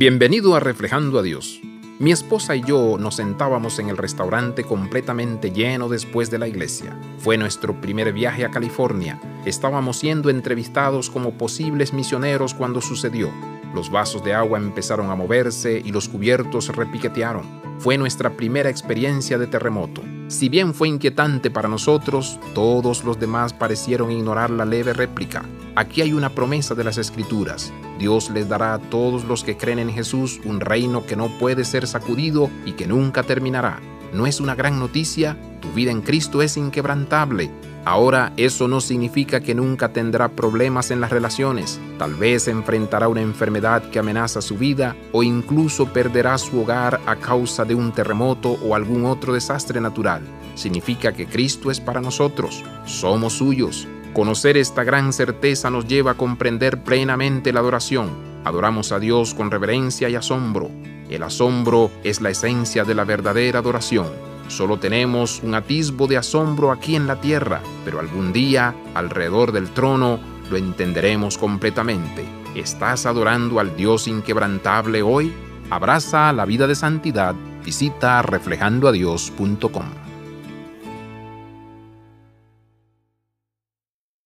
Bienvenido a Reflejando a Dios. Mi esposa y yo nos sentábamos en el restaurante completamente lleno después de la iglesia. Fue nuestro primer viaje a California. Estábamos siendo entrevistados como posibles misioneros cuando sucedió. Los vasos de agua empezaron a moverse y los cubiertos repiquetearon. Fue nuestra primera experiencia de terremoto. Si bien fue inquietante para nosotros, todos los demás parecieron ignorar la leve réplica. Aquí hay una promesa de las Escrituras. Dios les dará a todos los que creen en Jesús un reino que no puede ser sacudido y que nunca terminará. ¿No es una gran noticia? Tu vida en Cristo es inquebrantable. Ahora, eso no significa que nunca tendrá problemas en las relaciones. Tal vez enfrentará una enfermedad que amenaza su vida o incluso perderá su hogar a causa de un terremoto o algún otro desastre natural. Significa que Cristo es para nosotros, somos suyos. Conocer esta gran certeza nos lleva a comprender plenamente la adoración. Adoramos a Dios con reverencia y asombro. El asombro es la esencia de la verdadera adoración. Solo tenemos un atisbo de asombro aquí en la tierra, pero algún día, alrededor del trono, lo entenderemos completamente. ¿Estás adorando al Dios inquebrantable hoy? Abraza la vida de santidad. Visita reflejandoadios.com.